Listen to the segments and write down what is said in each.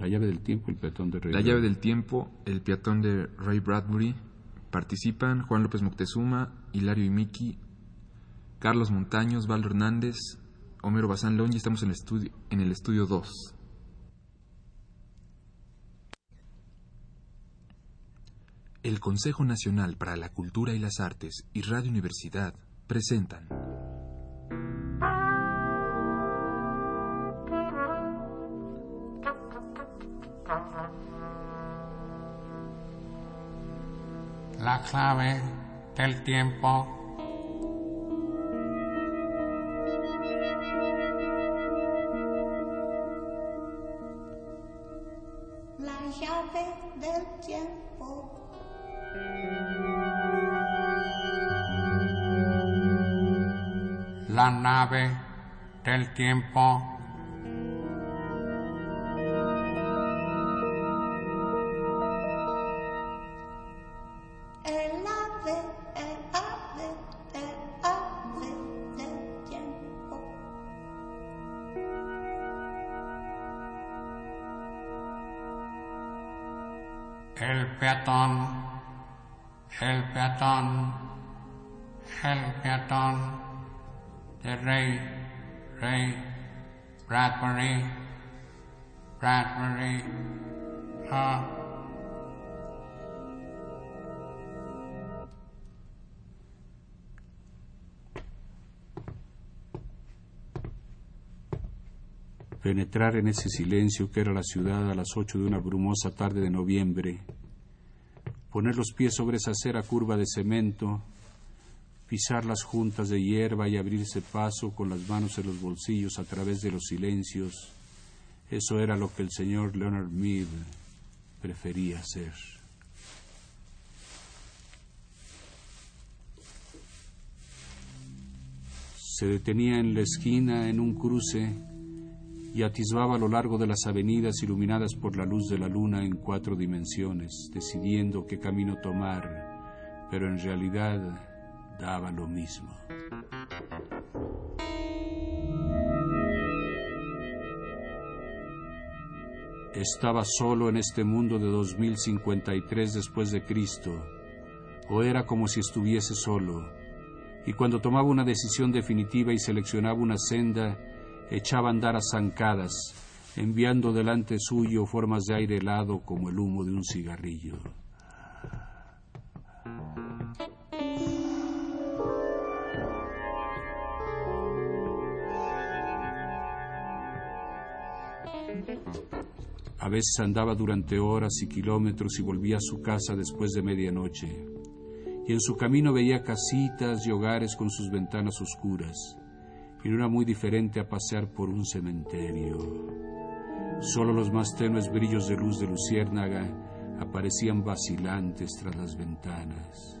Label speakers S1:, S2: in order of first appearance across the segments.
S1: La llave del tiempo, el peatón de Ray.
S2: La llave del tiempo, el peatón de Ray Bradbury. Participan Juan López Moctezuma, Hilario y Miki, Carlos Montaños, Valdo Hernández, Homero Bazán Lón y estamos en el estudio, en el estudio 2. El Consejo Nacional para la Cultura y las Artes y Radio Universidad presentan
S3: La clave del tiempo
S4: La llave del tiempo.
S3: la nave del tiempo
S1: Penetrar en ese silencio que era la ciudad a las ocho de una brumosa tarde de noviembre. Poner los pies sobre esa acera curva de cemento, pisar las juntas de hierba y abrirse paso con las manos en los bolsillos a través de los silencios. Eso era lo que el señor Leonard Mead prefería hacer. Se detenía en la esquina en un cruce y atisbaba a lo largo de las avenidas iluminadas por la luz de la luna en cuatro dimensiones, decidiendo qué camino tomar, pero en realidad daba lo mismo. Estaba solo en este mundo de 2053 después de Cristo, o era como si estuviese solo, y cuando tomaba una decisión definitiva y seleccionaba una senda, echaba a andar a zancadas, enviando delante suyo formas de aire helado como el humo de un cigarrillo. A veces andaba durante horas y kilómetros y volvía a su casa después de medianoche. Y en su camino veía casitas y hogares con sus ventanas oscuras. Y era muy diferente a pasear por un cementerio. Solo los más tenues brillos de luz de luciérnaga aparecían vacilantes tras las ventanas.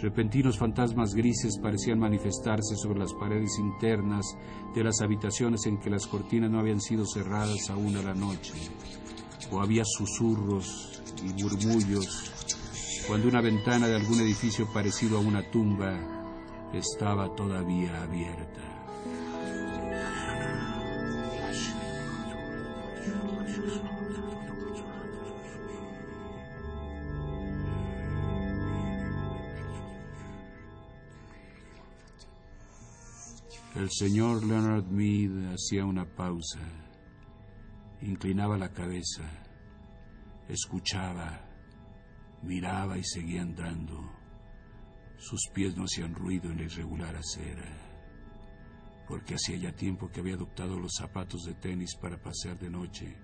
S1: Repentinos fantasmas grises parecían manifestarse sobre las paredes internas de las habitaciones en que las cortinas no habían sido cerradas aún a la noche, o había susurros y murmullos cuando una ventana de algún edificio parecido a una tumba estaba todavía abierta. El señor Leonard Mead hacía una pausa, inclinaba la cabeza, escuchaba, miraba y seguía andando. Sus pies no hacían ruido en la irregular acera, porque hacía ya tiempo que había adoptado los zapatos de tenis para pasear de noche,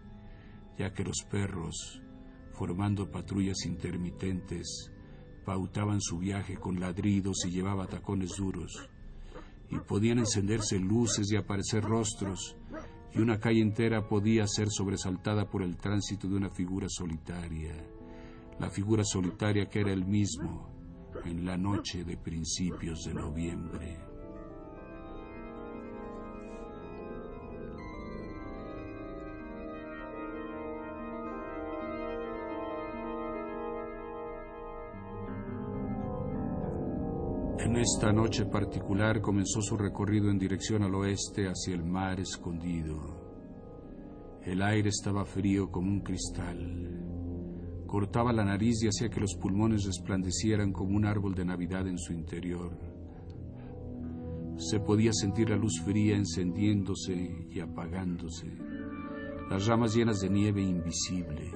S1: ya que los perros, formando patrullas intermitentes, pautaban su viaje con ladridos y llevaba tacones duros y podían encenderse luces y aparecer rostros, y una calle entera podía ser sobresaltada por el tránsito de una figura solitaria, la figura solitaria que era el mismo en la noche de principios de noviembre. En esta noche particular comenzó su recorrido en dirección al oeste hacia el mar escondido. El aire estaba frío como un cristal. Cortaba la nariz y hacía que los pulmones resplandecieran como un árbol de Navidad en su interior. Se podía sentir la luz fría encendiéndose y apagándose, las ramas llenas de nieve invisible.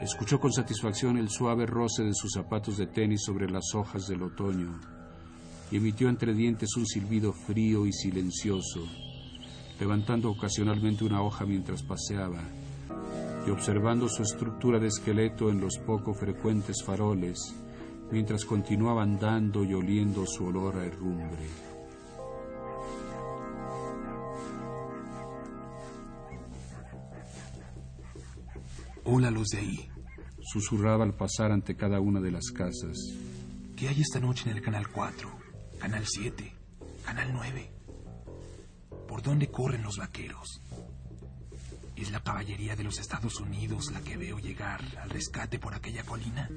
S1: Escuchó con satisfacción el suave roce de sus zapatos de tenis sobre las hojas del otoño y emitió entre dientes un silbido frío y silencioso, levantando ocasionalmente una hoja mientras paseaba y observando su estructura de esqueleto en los poco frecuentes faroles, mientras continuaba andando y oliendo su olor a herrumbre.
S5: Hola los de ahí.
S1: Susurraba al pasar ante cada una de las casas.
S5: ¿Qué hay esta noche en el Canal 4? Canal 7, Canal 9. ¿Por dónde corren los vaqueros? ¿Es la caballería de los Estados Unidos la que veo llegar al rescate por aquella colina?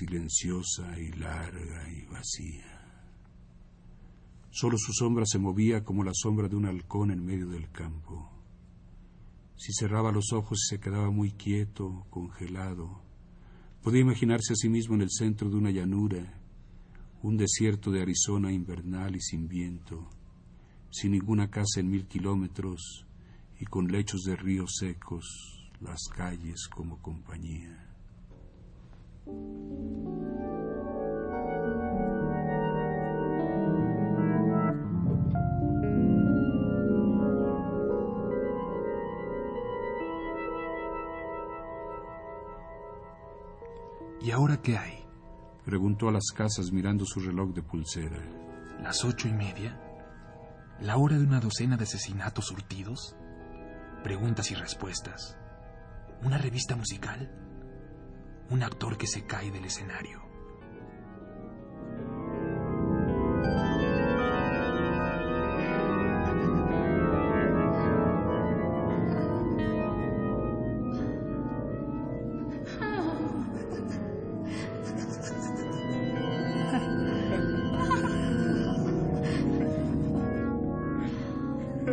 S1: Silenciosa y larga y vacía. Solo su sombra se movía como la sombra de un halcón en medio del campo. Si cerraba los ojos y se quedaba muy quieto, congelado, podía imaginarse a sí mismo en el centro de una llanura, un desierto de Arizona invernal y sin viento, sin ninguna casa en mil kilómetros y con lechos de ríos secos, las calles como compañía.
S5: ¿Y ahora qué hay?
S1: Preguntó a las casas mirando su reloj de pulsera.
S5: ¿Las ocho y media? ¿La hora de una docena de asesinatos surtidos? Preguntas y respuestas. ¿Una revista musical? ¿Un actor que se cae del escenario?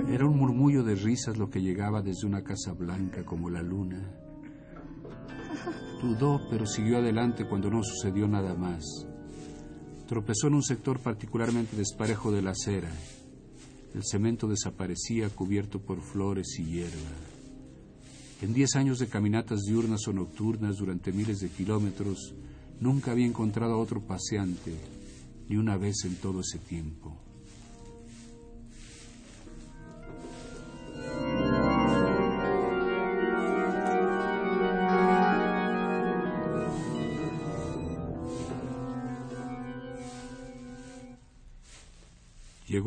S1: Era un murmullo de risas lo que llegaba desde una casa blanca como la luna. Dudó, pero siguió adelante cuando no sucedió nada más. Tropezó en un sector particularmente desparejo de la acera. El cemento desaparecía cubierto por flores y hierba. En diez años de caminatas diurnas o nocturnas durante miles de kilómetros, nunca había encontrado a otro paseante, ni una vez en todo ese tiempo.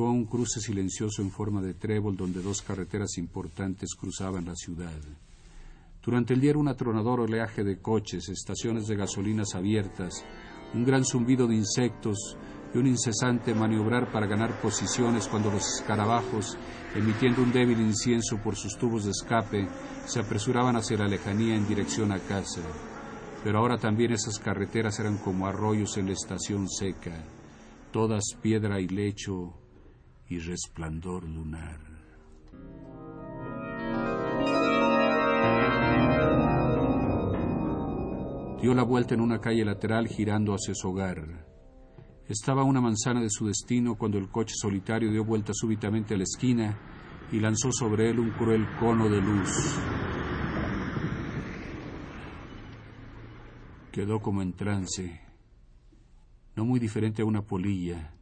S1: A un cruce silencioso en forma de trébol donde dos carreteras importantes cruzaban la ciudad. Durante el día era un atronador oleaje de coches, estaciones de gasolinas abiertas, un gran zumbido de insectos y un incesante maniobrar para ganar posiciones cuando los escarabajos, emitiendo un débil incienso por sus tubos de escape, se apresuraban hacia la lejanía en dirección a casa. Pero ahora también esas carreteras eran como arroyos en la estación seca, todas piedra y lecho y resplandor lunar. Dio la vuelta en una calle lateral girando hacia su hogar. Estaba a una manzana de su destino cuando el coche solitario dio vuelta súbitamente a la esquina y lanzó sobre él un cruel cono de luz. Quedó como en trance, no muy diferente a una polilla,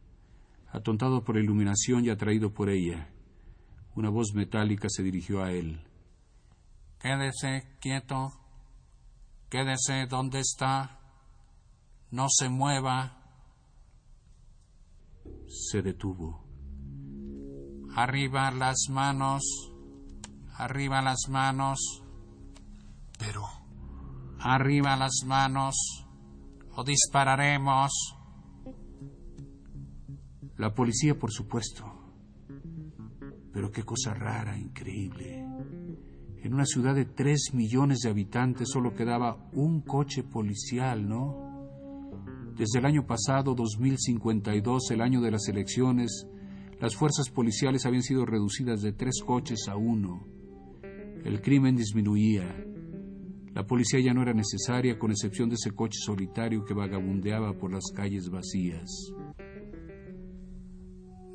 S1: atontado por la iluminación y atraído por ella. Una voz metálica se dirigió a él.
S3: Quédese quieto. Quédese donde está. No se mueva.
S1: Se detuvo.
S3: Arriba las manos. Arriba las manos.
S5: Pero,
S3: Arriba las manos o dispararemos.
S1: La policía, por supuesto. Pero qué cosa rara, increíble. En una ciudad de tres millones de habitantes solo quedaba un coche policial, ¿no? Desde el año pasado, 2052, el año de las elecciones, las fuerzas policiales habían sido reducidas de tres coches a uno. El crimen disminuía. La policía ya no era necesaria, con excepción de ese coche solitario que vagabundeaba por las calles vacías.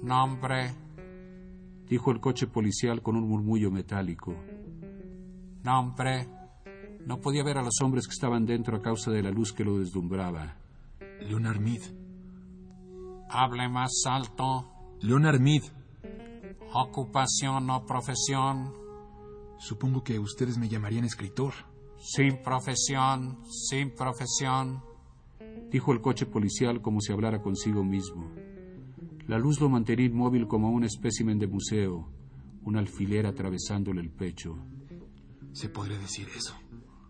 S3: Nombre,
S1: Dijo el coche policial con un murmullo metálico.
S3: nombre,
S1: No podía ver a los hombres que estaban dentro a causa de la luz que lo deslumbraba.
S5: Leonard Mead.
S3: hable más alto.
S5: Leonard Mead.
S3: Ocupación o profesión.
S5: Supongo que ustedes me llamarían escritor.
S3: Sin profesión, sin profesión.
S1: Dijo el coche policial como si hablara consigo mismo. La luz lo mantenía inmóvil como un espécimen de museo, un alfiler atravesándole el pecho.
S5: Se podría decir eso.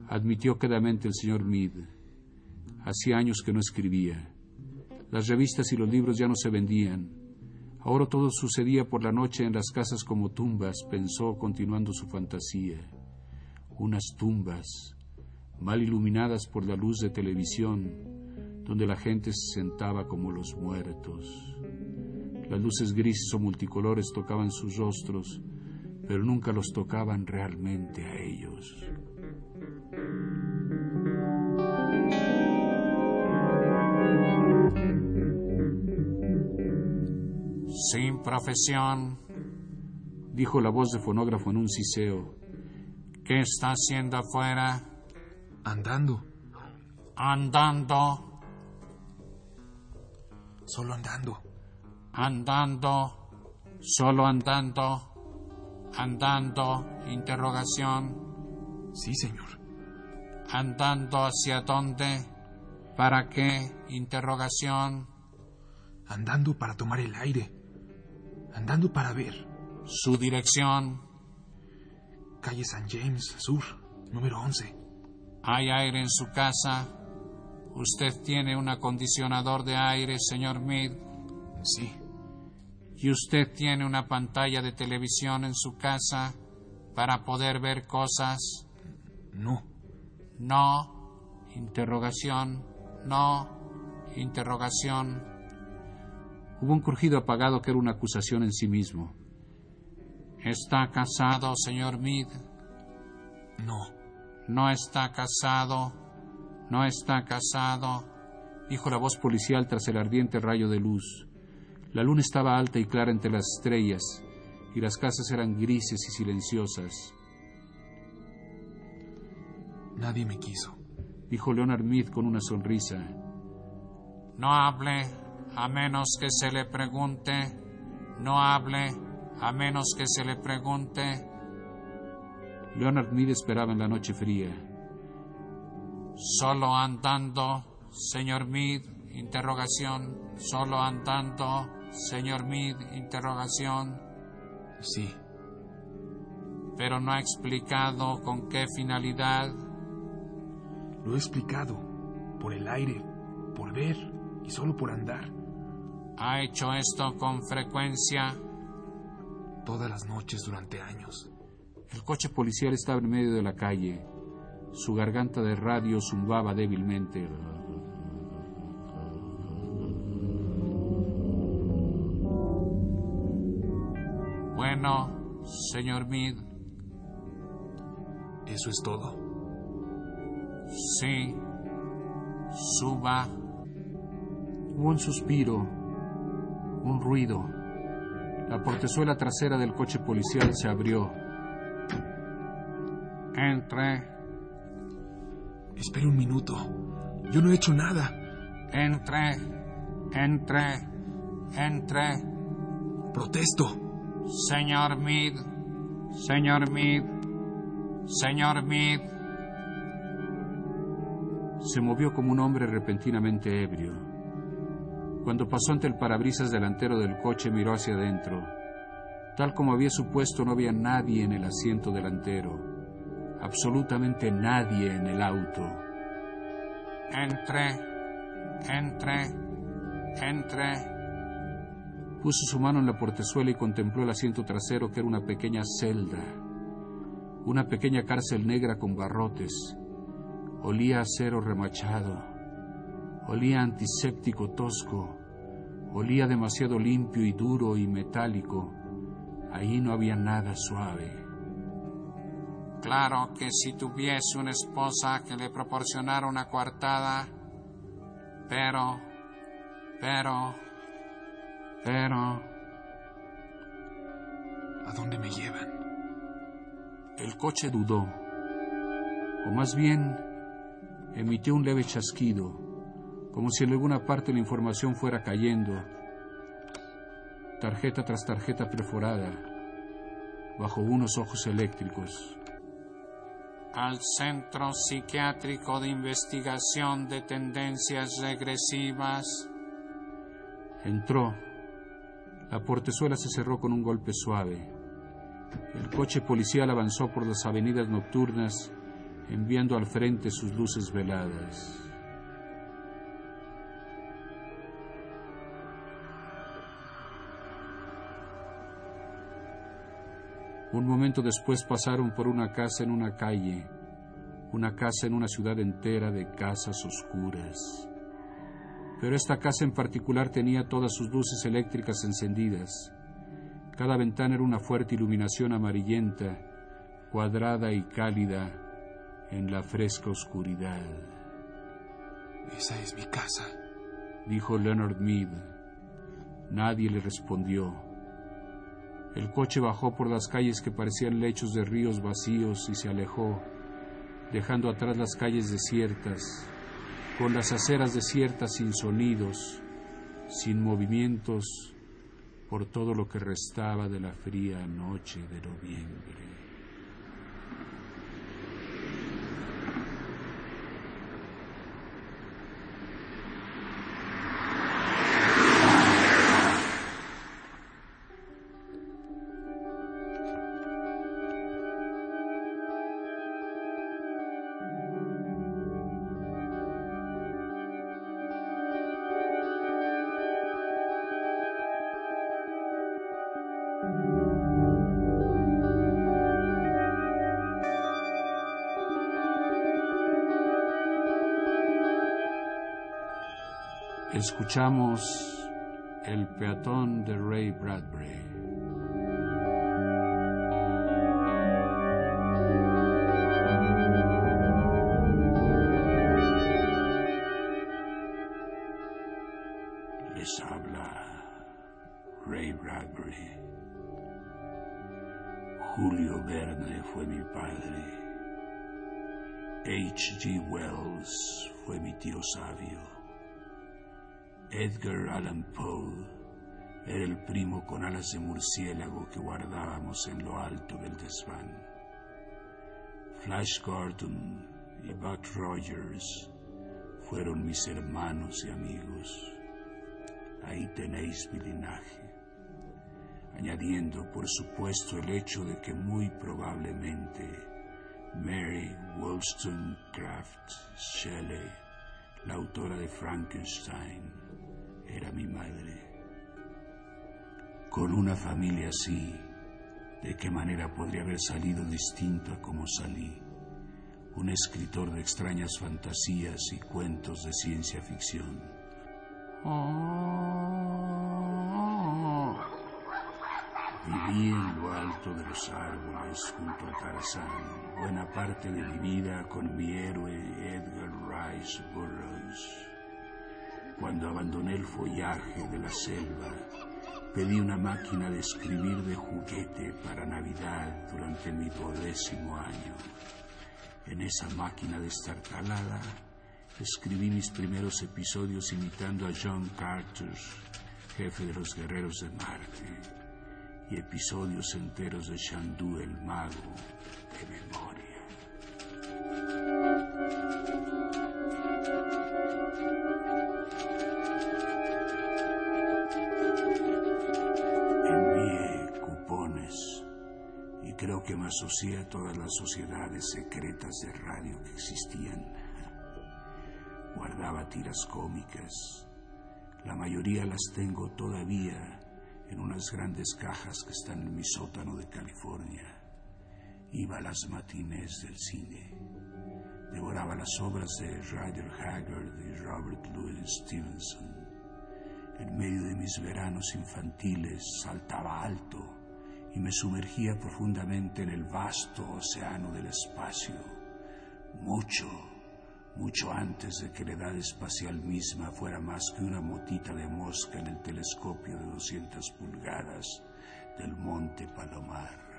S1: Admitió quedamente el señor Mead. Hacía años que no escribía. Las revistas y los libros ya no se vendían. Ahora todo sucedía por la noche en las casas como tumbas, pensó continuando su fantasía. Unas tumbas, mal iluminadas por la luz de televisión, donde la gente se sentaba como los muertos. Las luces grises o multicolores tocaban sus rostros, pero nunca los tocaban realmente a ellos.
S3: Sin profesión.
S1: Dijo la voz de fonógrafo en un siseo.
S3: ¿Qué está haciendo afuera?
S5: Andando.
S3: Andando,
S5: Solo andando.
S3: Andando, solo andando, andando, interrogación,
S5: Sí, señor.
S3: andando hacia dónde, para qué, interrogación,
S5: Andando para tomar el aire. Andando para ver.
S3: su dirección,
S5: Calle San James, Sur, número 11.
S3: hay aire en su casa, usted tiene un acondicionador de aire, señor Mead,
S5: Sí.
S3: Y usted tiene una pantalla de televisión en su casa para poder ver cosas.
S5: No.
S3: No, interrogación, no, interrogación.
S1: Hubo un crujido apagado que era una acusación en sí mismo.
S3: ¿Está casado, señor Mead?
S5: No.
S3: No está casado, no está casado.
S1: Dijo la voz policial tras el ardiente rayo de luz. La luna estaba alta y clara entre las estrellas, y las casas eran grises y silenciosas.
S5: Nadie me quiso.
S1: Dijo Leonard Mead con una sonrisa.
S3: No hable a menos que se le pregunte. No hable a menos que se le pregunte.
S1: Leonard Mead esperaba en la noche fría.
S3: Solo andando, señor Mead, interrogación. Solo andando, señor Mead, interrogación.
S5: Sí.
S3: Pero no ha explicado con qué finalidad.
S5: Lo he explicado. Por el aire, por ver y solo por andar.
S3: Ha hecho esto con frecuencia.
S5: Todas las noches durante años.
S1: El coche policial estaba en medio de la calle. Su garganta de radio zumbaba débilmente.
S3: Bueno, señor Mead,
S5: ¿Eso es todo?
S3: sí. Suba.
S1: Hubo un suspiro, un ruido. La portezuela trasera del coche policial se abrió.
S3: Entre,
S5: Espera un minuto. Yo no he hecho nada.
S3: entre, entre, entre.
S5: Protesto.
S3: Señor Mead, señor Mead, señor Mead.
S1: Se movió como un hombre repentinamente ebrio. Cuando pasó ante el parabrisas delantero del coche miró hacia adentro. Tal como había supuesto, no había nadie en el asiento delantero. absolutamente nadie en el auto.
S3: Entre, entre, entre.
S1: Puso su mano en la portezuela y contempló el asiento trasero que era una pequeña celda, una pequeña cárcel negra con barrotes. Olía acero remachado, olía antiséptico tosco, olía demasiado limpio y duro y metálico. Ahí no había nada suave.
S3: Claro que si tuviese una esposa que le proporcionara una coartada, pero, pero, pero,
S5: ¿A dónde me llevan?
S1: El coche dudó, o más bien emitió un leve chasquido, como si en alguna parte la información fuera cayendo, tarjeta tras tarjeta perforada, bajo unos ojos eléctricos.
S3: al Centro Psiquiátrico de Investigación de Tendencias Regresivas.
S1: Entró. La portezuela se cerró con un golpe suave. El coche policial avanzó por las avenidas nocturnas, enviando al frente sus luces veladas. Un momento después pasaron por una casa en una calle, una casa en una ciudad entera de casas oscuras. Pero esta casa en particular tenía todas sus luces eléctricas encendidas. Cada ventana era una fuerte iluminación amarillenta, cuadrada y cálida en la fresca oscuridad,
S5: Esa es mi casa.
S1: dijo Leonard Mead. Nadie le respondió. El coche bajó por las calles que parecían lechos de ríos vacíos y se alejó, dejando atrás las calles desiertas, con las aceras desiertas sin sonidos, sin movimientos, por todo lo que restaba de la fría noche de noviembre. Escuchamos El peatón de Ray Bradbury. Les habla Ray Bradbury. Julio Verne fue mi padre. H.G. Wells fue mi tío sabio. Edgar Allan Poe era el primo con alas de murciélago que guardábamos en lo alto del desván. Flash Gordon y Buck Rogers fueron mis hermanos y amigos. Ahí tenéis mi linaje, añadiendo por supuesto el hecho de que muy probablemente Mary Wollstonecraft Shelley, la autora de Frankenstein, era mi madre. Con una familia así, ¿de qué manera podría haber salido distinto a como salí? Un escritor de extrañas fantasías y cuentos de ciencia ficción. Viví en lo alto de los árboles junto a Tarzán, buena parte de mi vida con mi héroe Edgar Rice Burroughs. Cuando abandoné el follaje de la selva, pedí una máquina de escribir de juguete para Navidad durante mi duodécimo año. En esa máquina destartalada, escribí mis primeros episodios imitando a John Carter, jefe de los guerreros de Marte, y episodios enteros de Shandu el mago de memoria. Que me asocié a todas las sociedades secretas de radio que existían. Guardaba tiras cómicas. La mayoría las tengo todavía en unas grandes cajas que están en mi sótano de California. Iba a las matines del cine. Devoraba las obras de Ryder Haggard y Robert Louis Stevenson. En medio de mis veranos infantiles saltaba alto y me sumergía profundamente en el vasto océano del espacio. Mucho, mucho antes de que la edad espacial misma fuera más que una motita de mosca en el telescopio de 200 pulgadas del Monte Palomar.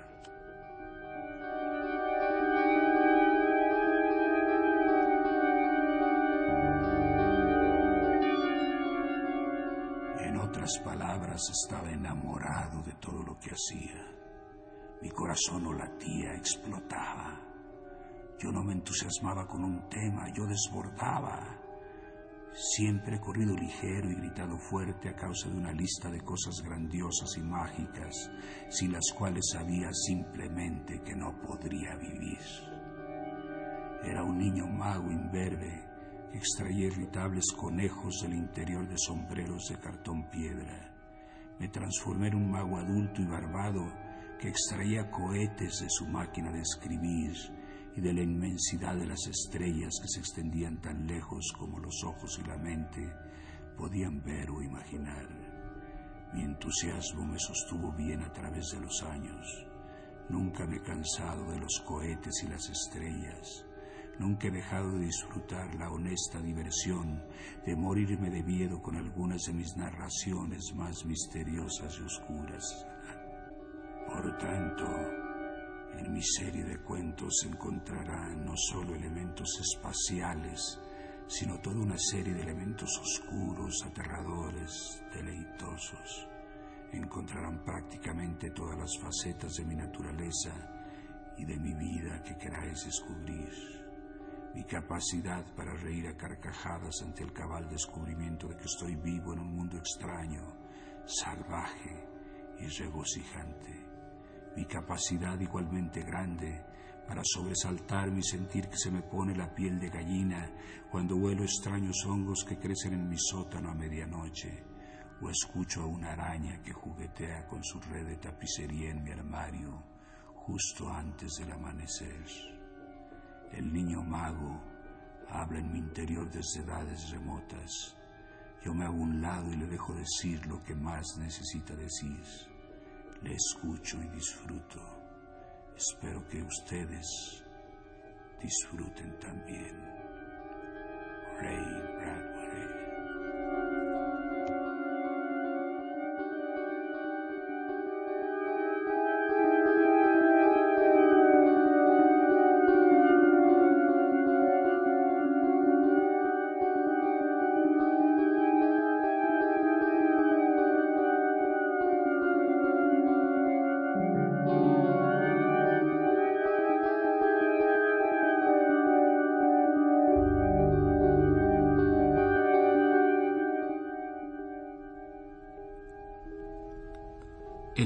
S1: Palabras, estaba enamorado de todo lo que hacía. Mi corazón no latía, explotaba. Yo no me entusiasmaba con un tema, yo desbordaba. Siempre he corrido ligero y gritado fuerte a causa de una lista de cosas grandiosas y mágicas, sin las cuales sabía simplemente que no podría vivir. Era un niño mago imberbe extraía irritables conejos del interior de sombreros de cartón piedra. Me transformé en un mago adulto y barbado que extraía cohetes de su máquina de escribir y de la inmensidad de las estrellas que se extendían tan lejos como los ojos y la mente podían ver o imaginar. Mi entusiasmo me sostuvo bien a través de los años. Nunca me he cansado de los cohetes y las estrellas. Nunca he dejado de disfrutar la honesta diversión de morirme de miedo con algunas de mis narraciones más misteriosas y oscuras. Por tanto, en mi serie de cuentos encontrarán no solo elementos espaciales, sino toda una serie de elementos oscuros, aterradores, deleitosos. Encontrarán prácticamente todas las facetas de mi naturaleza y de mi vida que queráis descubrir. Mi capacidad para reír a carcajadas ante el cabal descubrimiento de que estoy vivo en un mundo extraño, salvaje y regocijante mi capacidad igualmente grande para sobresaltarme y sentir que se me pone la piel de gallina cuando huelo extraños hongos que crecen en mi sótano a medianoche, o escucho a una araña que juguetea con su red de tapicería en mi armario justo antes del amanecer. El niño mago habla en mi interior desde edades remotas. Yo me hago un lado y le dejo decir lo que más necesita decir le escucho y disfruto. Espero que ustedes disfruten también.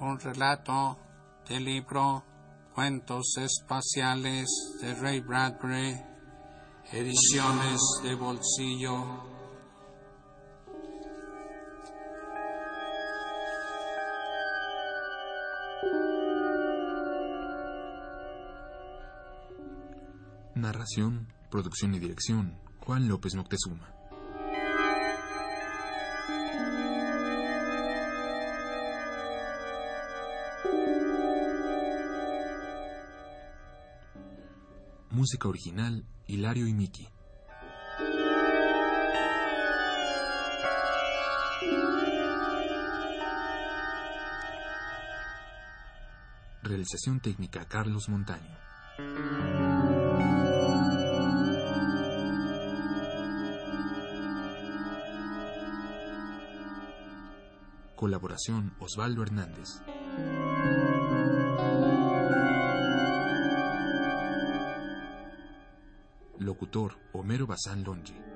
S3: Un relato del libro Cuentos espaciales de Ray Bradbury, ediciones de bolsillo.
S5: Producción y dirección, Juan López Moctezuma. Música original, Hilario y Miki. Realización técnica, Carlos Montaño. Colaboración, Osvaldo Hernández. Locutor, Homero Bazán Longe.